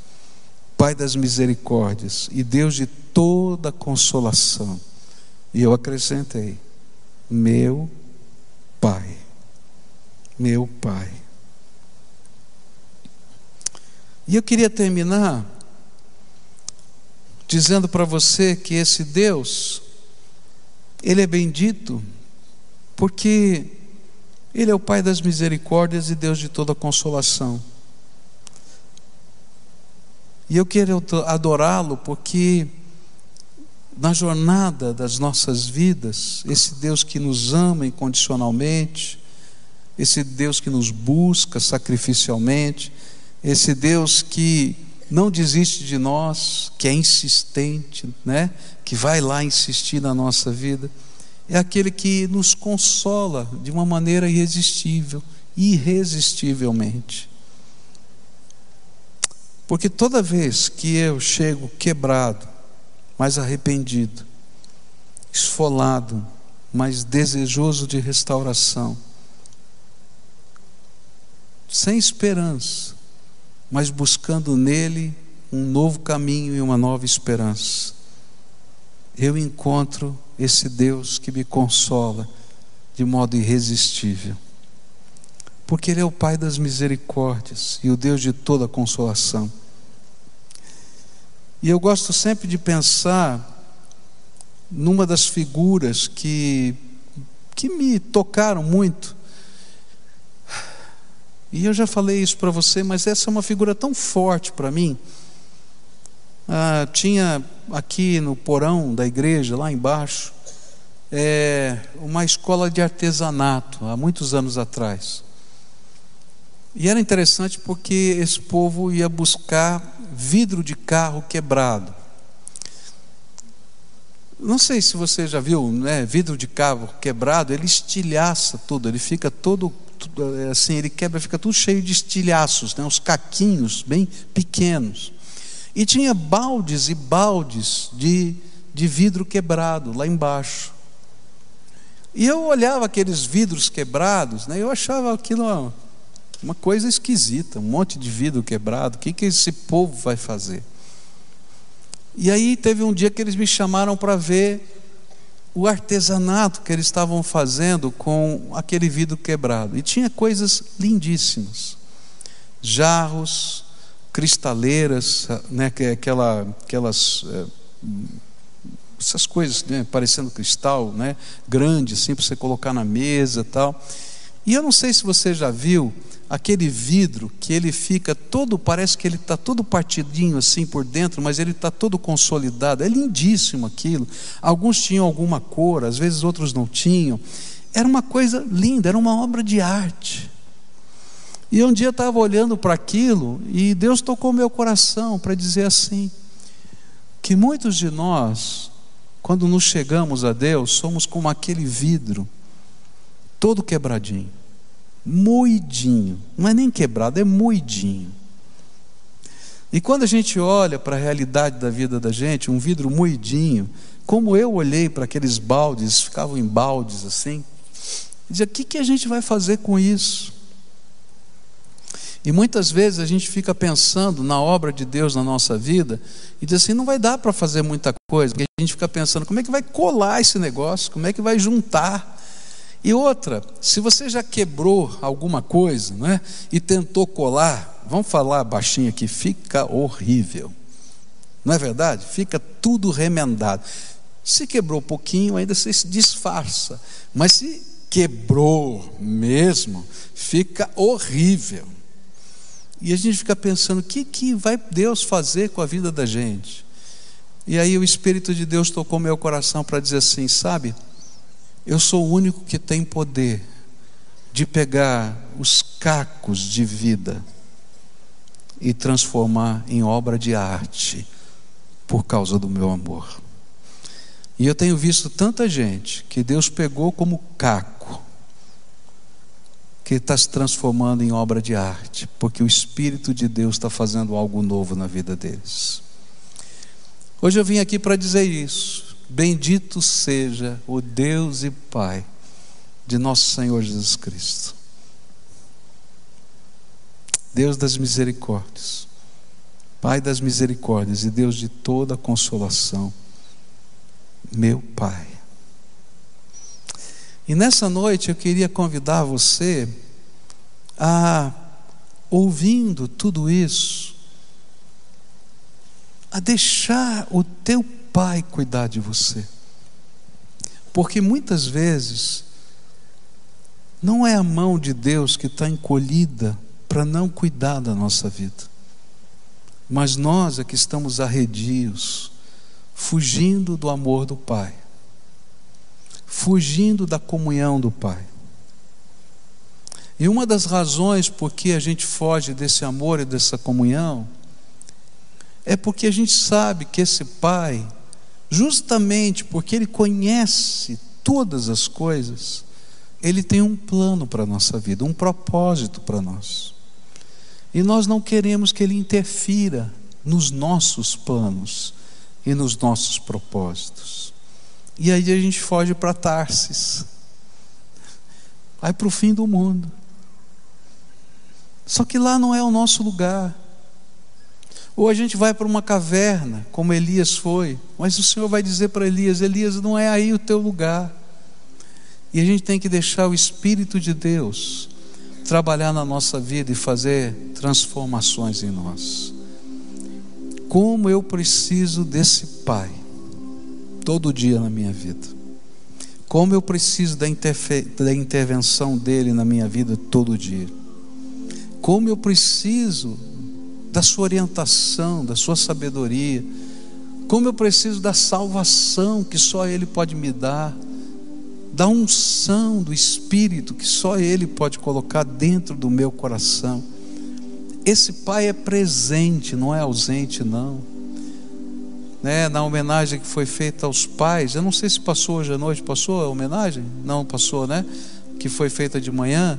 S1: Pai das misericórdias e Deus de toda consolação. E eu acrescentei: meu Pai. Meu Pai. E eu queria terminar dizendo para você que esse Deus, Ele é bendito, porque Ele é o Pai das misericórdias e Deus de toda consolação. E eu quero adorá-lo porque na jornada das nossas vidas, esse Deus que nos ama incondicionalmente, esse Deus que nos busca sacrificialmente, esse Deus que não desiste de nós, que é insistente, né? Que vai lá insistir na nossa vida, é aquele que nos consola de uma maneira irresistível, irresistivelmente. Porque toda vez que eu chego quebrado, mas arrependido, esfolado, mas desejoso de restauração, sem esperança, mas buscando nele um novo caminho e uma nova esperança. Eu encontro esse Deus que me consola de modo irresistível. Porque Ele é o Pai das misericórdias e o Deus de toda consolação. E eu gosto sempre de pensar numa das figuras que, que me tocaram muito. E eu já falei isso para você, mas essa é uma figura tão forte para mim. Ah, tinha aqui no porão da igreja, lá embaixo, é, uma escola de artesanato, há muitos anos atrás. E era interessante porque esse povo ia buscar vidro de carro quebrado. Não sei se você já viu, né, vidro de carro quebrado, ele estilhaça tudo, ele fica todo assim, ele quebra, fica tudo cheio de estilhaços, né, uns caquinhos bem pequenos. E tinha baldes e baldes de, de vidro quebrado lá embaixo. E eu olhava aqueles vidros quebrados, né, eu achava aquilo uma coisa esquisita, um monte de vidro quebrado, o que, que esse povo vai fazer? E aí teve um dia que eles me chamaram para ver o artesanato que eles estavam fazendo com aquele vidro quebrado. E tinha coisas lindíssimas. Jarros, cristaleiras, né, aquela, aquelas é, essas coisas né, parecendo cristal, né, grande assim para você colocar na mesa, tal. E eu não sei se você já viu aquele vidro que ele fica todo, parece que ele está todo partidinho assim por dentro, mas ele está todo consolidado. É lindíssimo aquilo. Alguns tinham alguma cor, às vezes outros não tinham. Era uma coisa linda, era uma obra de arte. E um dia eu estava olhando para aquilo e Deus tocou meu coração para dizer assim: que muitos de nós, quando nos chegamos a Deus, somos como aquele vidro, todo quebradinho moidinho. Não é nem quebrado, é moidinho. E quando a gente olha para a realidade da vida da gente, um vidro moidinho, como eu olhei para aqueles baldes, ficavam em baldes assim, dizia: o que, que a gente vai fazer com isso? E muitas vezes a gente fica pensando na obra de Deus na nossa vida e diz assim: não vai dar para fazer muita coisa, porque a gente fica pensando: como é que vai colar esse negócio? Como é que vai juntar? E outra, se você já quebrou alguma coisa, né, e tentou colar, vamos falar baixinho aqui, fica horrível. Não é verdade? Fica tudo remendado. Se quebrou um pouquinho, ainda você se disfarça. Mas se quebrou mesmo, fica horrível. E a gente fica pensando: o que, que vai Deus fazer com a vida da gente? E aí o Espírito de Deus tocou meu coração para dizer assim: sabe, eu sou o único que tem poder de pegar os cacos de vida e transformar em obra de arte por causa do meu amor. E eu tenho visto tanta gente que Deus pegou como caco, que está se transformando em obra de arte, porque o Espírito de Deus está fazendo algo novo na vida deles. Hoje eu vim aqui para dizer isso. Bendito seja o Deus e Pai de nosso Senhor Jesus Cristo. Deus das misericórdias, Pai das misericórdias e Deus de toda consolação, meu Pai. E nessa noite eu queria convidar você a, ouvindo tudo isso, a deixar o teu Pai cuidar de você. Porque muitas vezes Não é a mão de Deus que está encolhida para não cuidar da nossa vida, mas nós é que estamos arredios, fugindo do amor do Pai, fugindo da comunhão do Pai. E uma das razões por que a gente foge desse amor e dessa comunhão é porque a gente sabe que esse Pai, justamente porque Ele conhece todas as coisas, Ele tem um plano para a nossa vida, um propósito para nós. E nós não queremos que Ele interfira nos nossos planos e nos nossos propósitos. E aí a gente foge para Tarsis, vai para o fim do mundo. Só que lá não é o nosso lugar. Ou a gente vai para uma caverna, como Elias foi, mas o Senhor vai dizer para Elias: Elias, não é aí o teu lugar. E a gente tem que deixar o Espírito de Deus trabalhar na nossa vida e fazer transformações em nós. Como eu preciso desse Pai, todo dia na minha vida. Como eu preciso da, da intervenção dele na minha vida todo dia. Como eu preciso da sua orientação, da sua sabedoria. Como eu preciso da salvação que só Ele pode me dar, da unção do Espírito que só Ele pode colocar dentro do meu coração. Esse Pai é presente, não é ausente, não. Né, na homenagem que foi feita aos pais, eu não sei se passou hoje à noite, passou a homenagem? Não passou, né? Que foi feita de manhã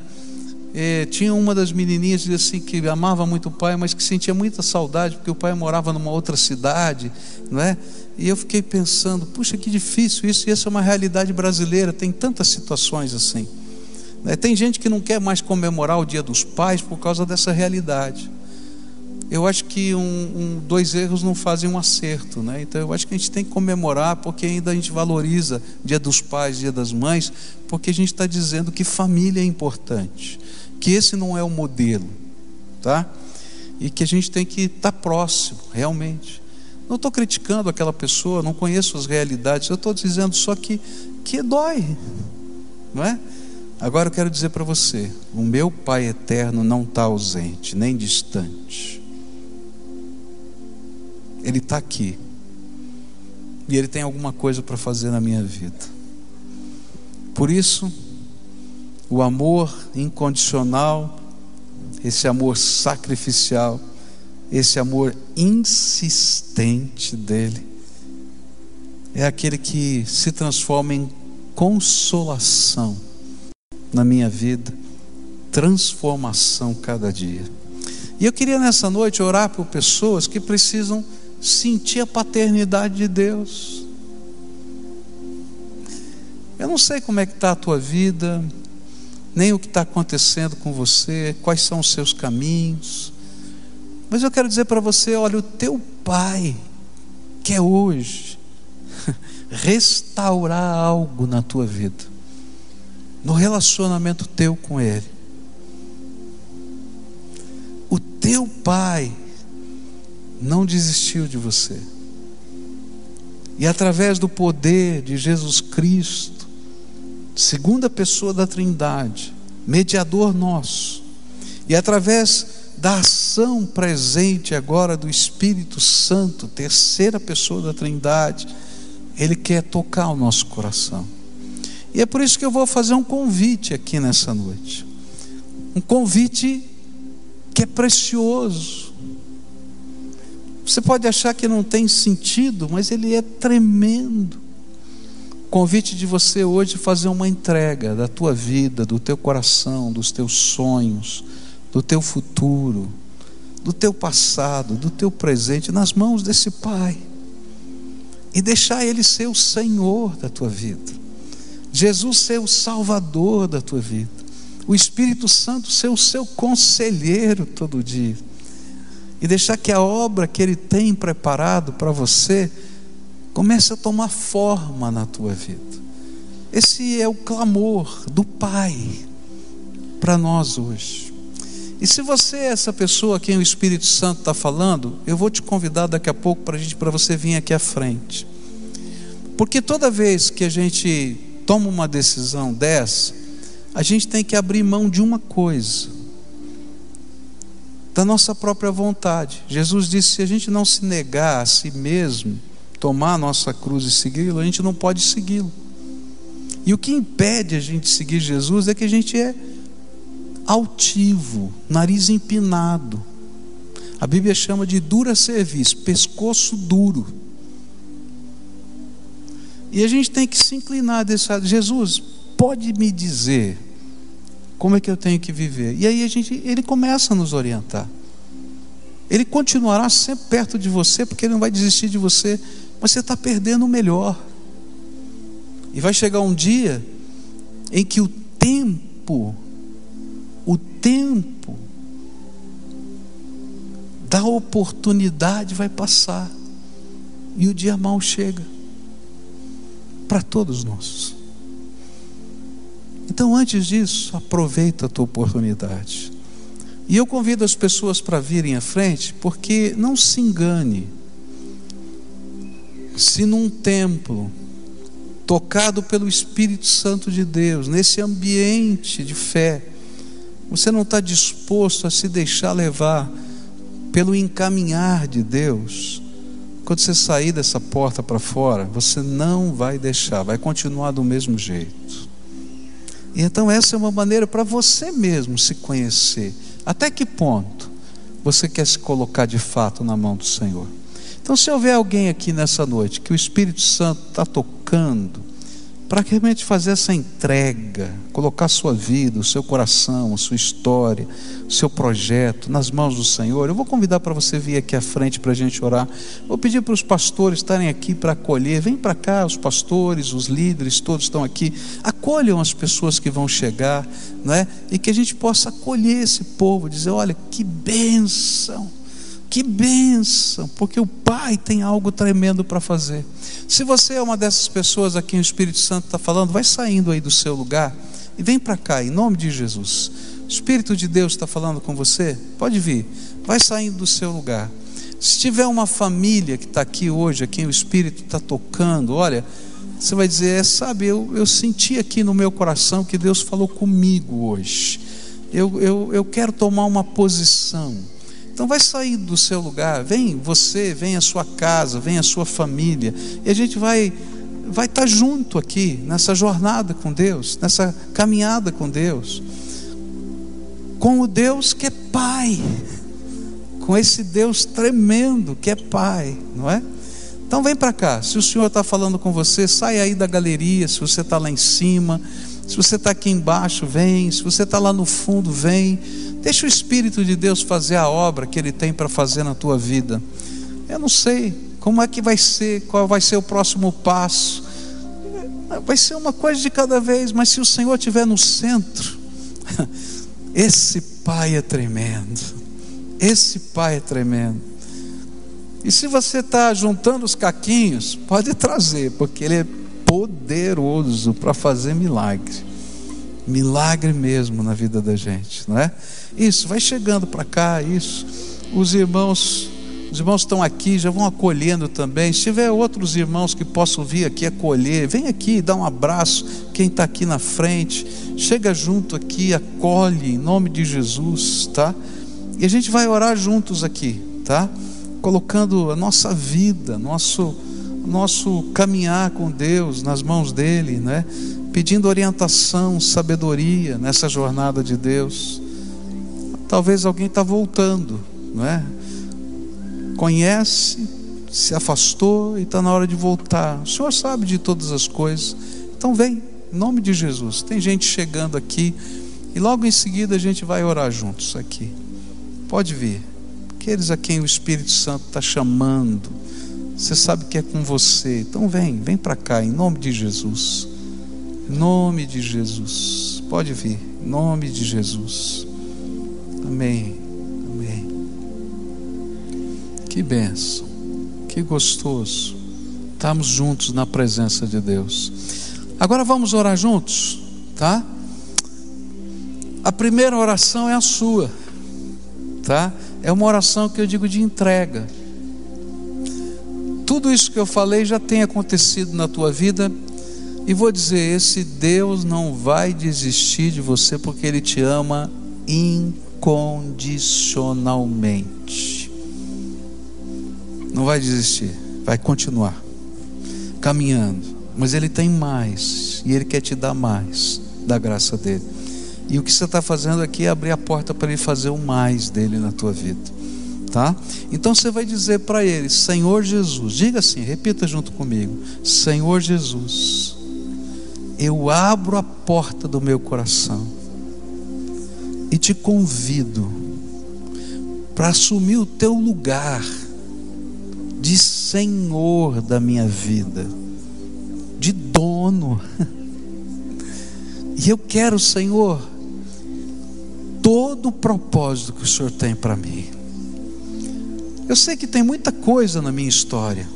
S1: é, tinha uma das menininhas assim que amava muito o pai, mas que sentia muita saudade porque o pai morava numa outra cidade, não é? E eu fiquei pensando, puxa, que difícil isso. E essa é uma realidade brasileira. Tem tantas situações assim. Né? Tem gente que não quer mais comemorar o Dia dos Pais por causa dessa realidade. Eu acho que um, um, dois erros não fazem um acerto, né? Então eu acho que a gente tem que comemorar porque ainda a gente valoriza Dia dos Pais, Dia das Mães, porque a gente está dizendo que família é importante que esse não é o modelo, tá? E que a gente tem que estar tá próximo, realmente. Não estou criticando aquela pessoa, não conheço as realidades, eu estou dizendo só que, que dói, não é? Agora eu quero dizer para você: o meu Pai eterno não está ausente, nem distante. Ele está aqui. E Ele tem alguma coisa para fazer na minha vida. Por isso, o amor incondicional, esse amor sacrificial, esse amor insistente dele, é aquele que se transforma em consolação na minha vida, transformação cada dia. E eu queria nessa noite orar por pessoas que precisam sentir a paternidade de Deus. Eu não sei como é que está a tua vida, nem o que está acontecendo com você, quais são os seus caminhos. Mas eu quero dizer para você: olha, o teu Pai quer hoje restaurar algo na tua vida, no relacionamento teu com Ele. O teu Pai não desistiu de você. E através do poder de Jesus Cristo, segunda pessoa da Trindade, mediador nosso, e através da ação presente agora do Espírito Santo, terceira pessoa da Trindade, Ele quer tocar o nosso coração. E é por isso que eu vou fazer um convite aqui nessa noite. Um convite que é precioso. Você pode achar que não tem sentido, mas ele é tremendo convite de você hoje fazer uma entrega da tua vida, do teu coração, dos teus sonhos, do teu futuro, do teu passado, do teu presente nas mãos desse Pai. E deixar Ele ser o Senhor da tua vida. Jesus ser o Salvador da tua vida. O Espírito Santo ser o seu conselheiro todo dia. E deixar que a obra que Ele tem preparado para você comece a tomar forma na tua vida. Esse é o clamor do Pai para nós hoje. E se você é essa pessoa a quem o Espírito Santo está falando, eu vou te convidar daqui a pouco para gente, para você vir aqui à frente. Porque toda vez que a gente toma uma decisão dessa, a gente tem que abrir mão de uma coisa, da nossa própria vontade. Jesus disse: se a gente não se negar a si mesmo, tomar a nossa cruz e segui-lo, a gente não pode segui-lo. E o que impede a gente seguir Jesus é que a gente é altivo, nariz empinado. A Bíblia chama de dura serviço, pescoço duro. E a gente tem que se inclinar desse lado. Jesus, pode me dizer como é que eu tenho que viver? E aí a gente, ele começa a nos orientar. Ele continuará sempre perto de você, porque ele não vai desistir de você, você está perdendo o melhor. E vai chegar um dia em que o tempo, o tempo da oportunidade vai passar, e o dia mal chega para todos nós. Então, antes disso, aproveita a tua oportunidade. E eu convido as pessoas para virem à frente, porque não se engane. Se num templo, tocado pelo Espírito Santo de Deus, nesse ambiente de fé, você não está disposto a se deixar levar pelo encaminhar de Deus, quando você sair dessa porta para fora, você não vai deixar, vai continuar do mesmo jeito. E então essa é uma maneira para você mesmo se conhecer. Até que ponto você quer se colocar de fato na mão do Senhor? Então, se houver alguém aqui nessa noite que o Espírito Santo está tocando, para realmente fazer essa entrega, colocar sua vida, o seu coração, a sua história, o seu projeto nas mãos do Senhor. Eu vou convidar para você vir aqui à frente para a gente orar. Vou pedir para os pastores estarem aqui para acolher. Vem para cá, os pastores, os líderes, todos estão aqui. Acolham as pessoas que vão chegar, não é? E que a gente possa acolher esse povo, dizer: olha, que bênção que bênção, porque o Pai tem algo tremendo para fazer. Se você é uma dessas pessoas a quem o Espírito Santo está falando, vai saindo aí do seu lugar e vem para cá, em nome de Jesus. O Espírito de Deus está falando com você? Pode vir, vai saindo do seu lugar. Se tiver uma família que está aqui hoje, a quem o Espírito está tocando, olha, você vai dizer, é, sabe, eu, eu senti aqui no meu coração que Deus falou comigo hoje. Eu, eu, eu quero tomar uma posição. Então vai sair do seu lugar, vem você, vem a sua casa, vem a sua família, e a gente vai vai estar junto aqui nessa jornada com Deus, nessa caminhada com Deus. Com o Deus que é Pai, com esse Deus tremendo que é Pai, não é? Então vem para cá. Se o Senhor está falando com você, sai aí da galeria. Se você está lá em cima, se você está aqui embaixo, vem. Se você está lá no fundo, vem. Deixa o Espírito de Deus fazer a obra que Ele tem para fazer na tua vida. Eu não sei como é que vai ser, qual vai ser o próximo passo. Vai ser uma coisa de cada vez, mas se o Senhor estiver no centro, esse Pai é tremendo. Esse Pai é tremendo. E se você está juntando os caquinhos, pode trazer, porque Ele é poderoso para fazer milagre. Milagre mesmo na vida da gente, não é? Isso, vai chegando para cá, isso. Os irmãos, os irmãos estão aqui, já vão acolhendo também. Se tiver outros irmãos que possam vir aqui acolher, vem aqui, dá um abraço. Quem está aqui na frente, chega junto aqui, acolhe em nome de Jesus, tá? E a gente vai orar juntos aqui, tá? Colocando a nossa vida, nosso nosso caminhar com Deus nas mãos dele, né? Pedindo orientação, sabedoria nessa jornada de Deus. Talvez alguém está voltando, não é? Conhece, se afastou e está na hora de voltar. O Senhor sabe de todas as coisas. Então vem, em nome de Jesus. Tem gente chegando aqui e logo em seguida a gente vai orar juntos aqui. Pode vir. Aqueles a quem o Espírito Santo está chamando. Você sabe que é com você. Então vem, vem para cá, em nome de Jesus. Nome de Jesus. Pode vir, nome de Jesus. Amém. Amém. Que benção. Que gostoso. Estamos juntos na presença de Deus. Agora vamos orar juntos, tá? A primeira oração é a sua, tá? É uma oração que eu digo de entrega. Tudo isso que eu falei já tem acontecido na tua vida, E vou dizer: esse Deus não vai desistir de você porque Ele te ama incondicionalmente. Não vai desistir, vai continuar caminhando. Mas Ele tem mais e Ele quer te dar mais da graça dele. E o que você está fazendo aqui é abrir a porta para Ele fazer o mais dele na tua vida tá? Então você vai dizer para ele: Senhor Jesus, diga assim, repita junto comigo: Senhor Jesus, eu abro a porta do meu coração e te convido para assumir o teu lugar de Senhor da minha vida, de dono. E eu quero, Senhor, todo o propósito que o Senhor tem para mim. Eu sei que tem muita coisa na minha história,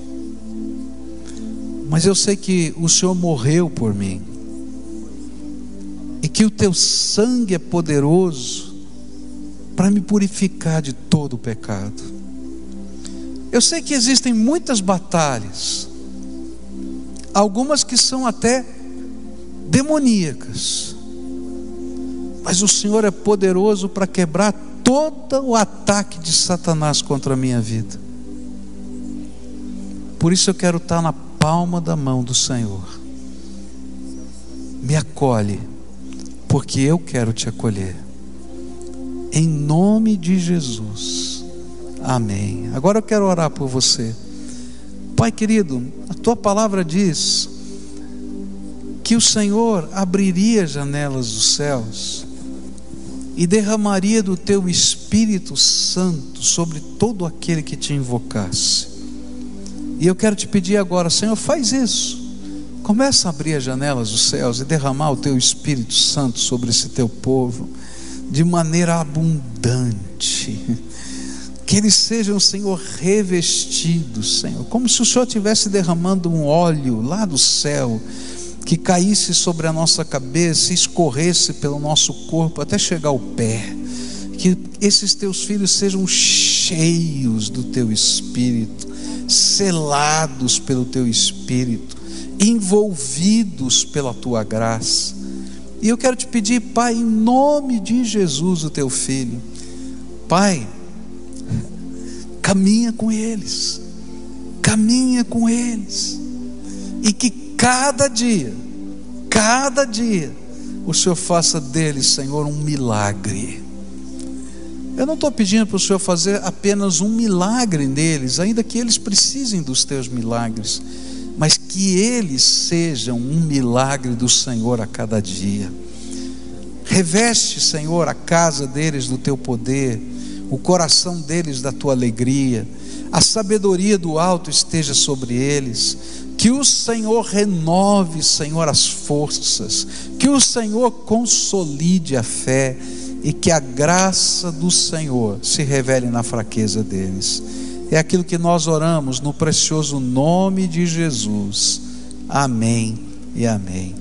S1: mas eu sei que o Senhor morreu por mim, e que o teu sangue é poderoso para me purificar de todo o pecado. Eu sei que existem muitas batalhas, algumas que são até demoníacas, mas o Senhor é poderoso para quebrar todo o ataque de Satanás contra a minha vida. Por isso eu quero estar na palma da mão do Senhor. Me acolhe, porque eu quero te acolher. Em nome de Jesus. Amém. Agora eu quero orar por você. Pai querido, a tua palavra diz que o Senhor abriria janelas dos céus e derramaria do teu Espírito Santo sobre todo aquele que te invocasse. E eu quero te pedir agora, Senhor, faz isso. Começa a abrir as janelas dos céus e derramar o teu Espírito Santo sobre esse teu povo de maneira abundante. Que eles sejam, Senhor, revestidos, Senhor, como se o Senhor estivesse derramando um óleo lá do céu que caísse sobre a nossa cabeça, escorresse pelo nosso corpo até chegar ao pé. Que esses teus filhos sejam cheios do teu espírito, selados pelo teu espírito, envolvidos pela tua graça. E eu quero te pedir, Pai, em nome de Jesus, o teu filho, Pai, caminha com eles, caminha com eles, e que cada dia, cada dia, o Senhor faça deles, Senhor, um milagre. Eu não estou pedindo para o Senhor fazer apenas um milagre neles, ainda que eles precisem dos teus milagres, mas que eles sejam um milagre do Senhor a cada dia. Reveste, Senhor, a casa deles do teu poder, o coração deles da tua alegria, a sabedoria do alto esteja sobre eles, que o Senhor renove, Senhor, as forças, que o Senhor consolide a fé e que a graça do Senhor se revele na fraqueza deles. É aquilo que nós oramos no precioso nome de Jesus. Amém e amém.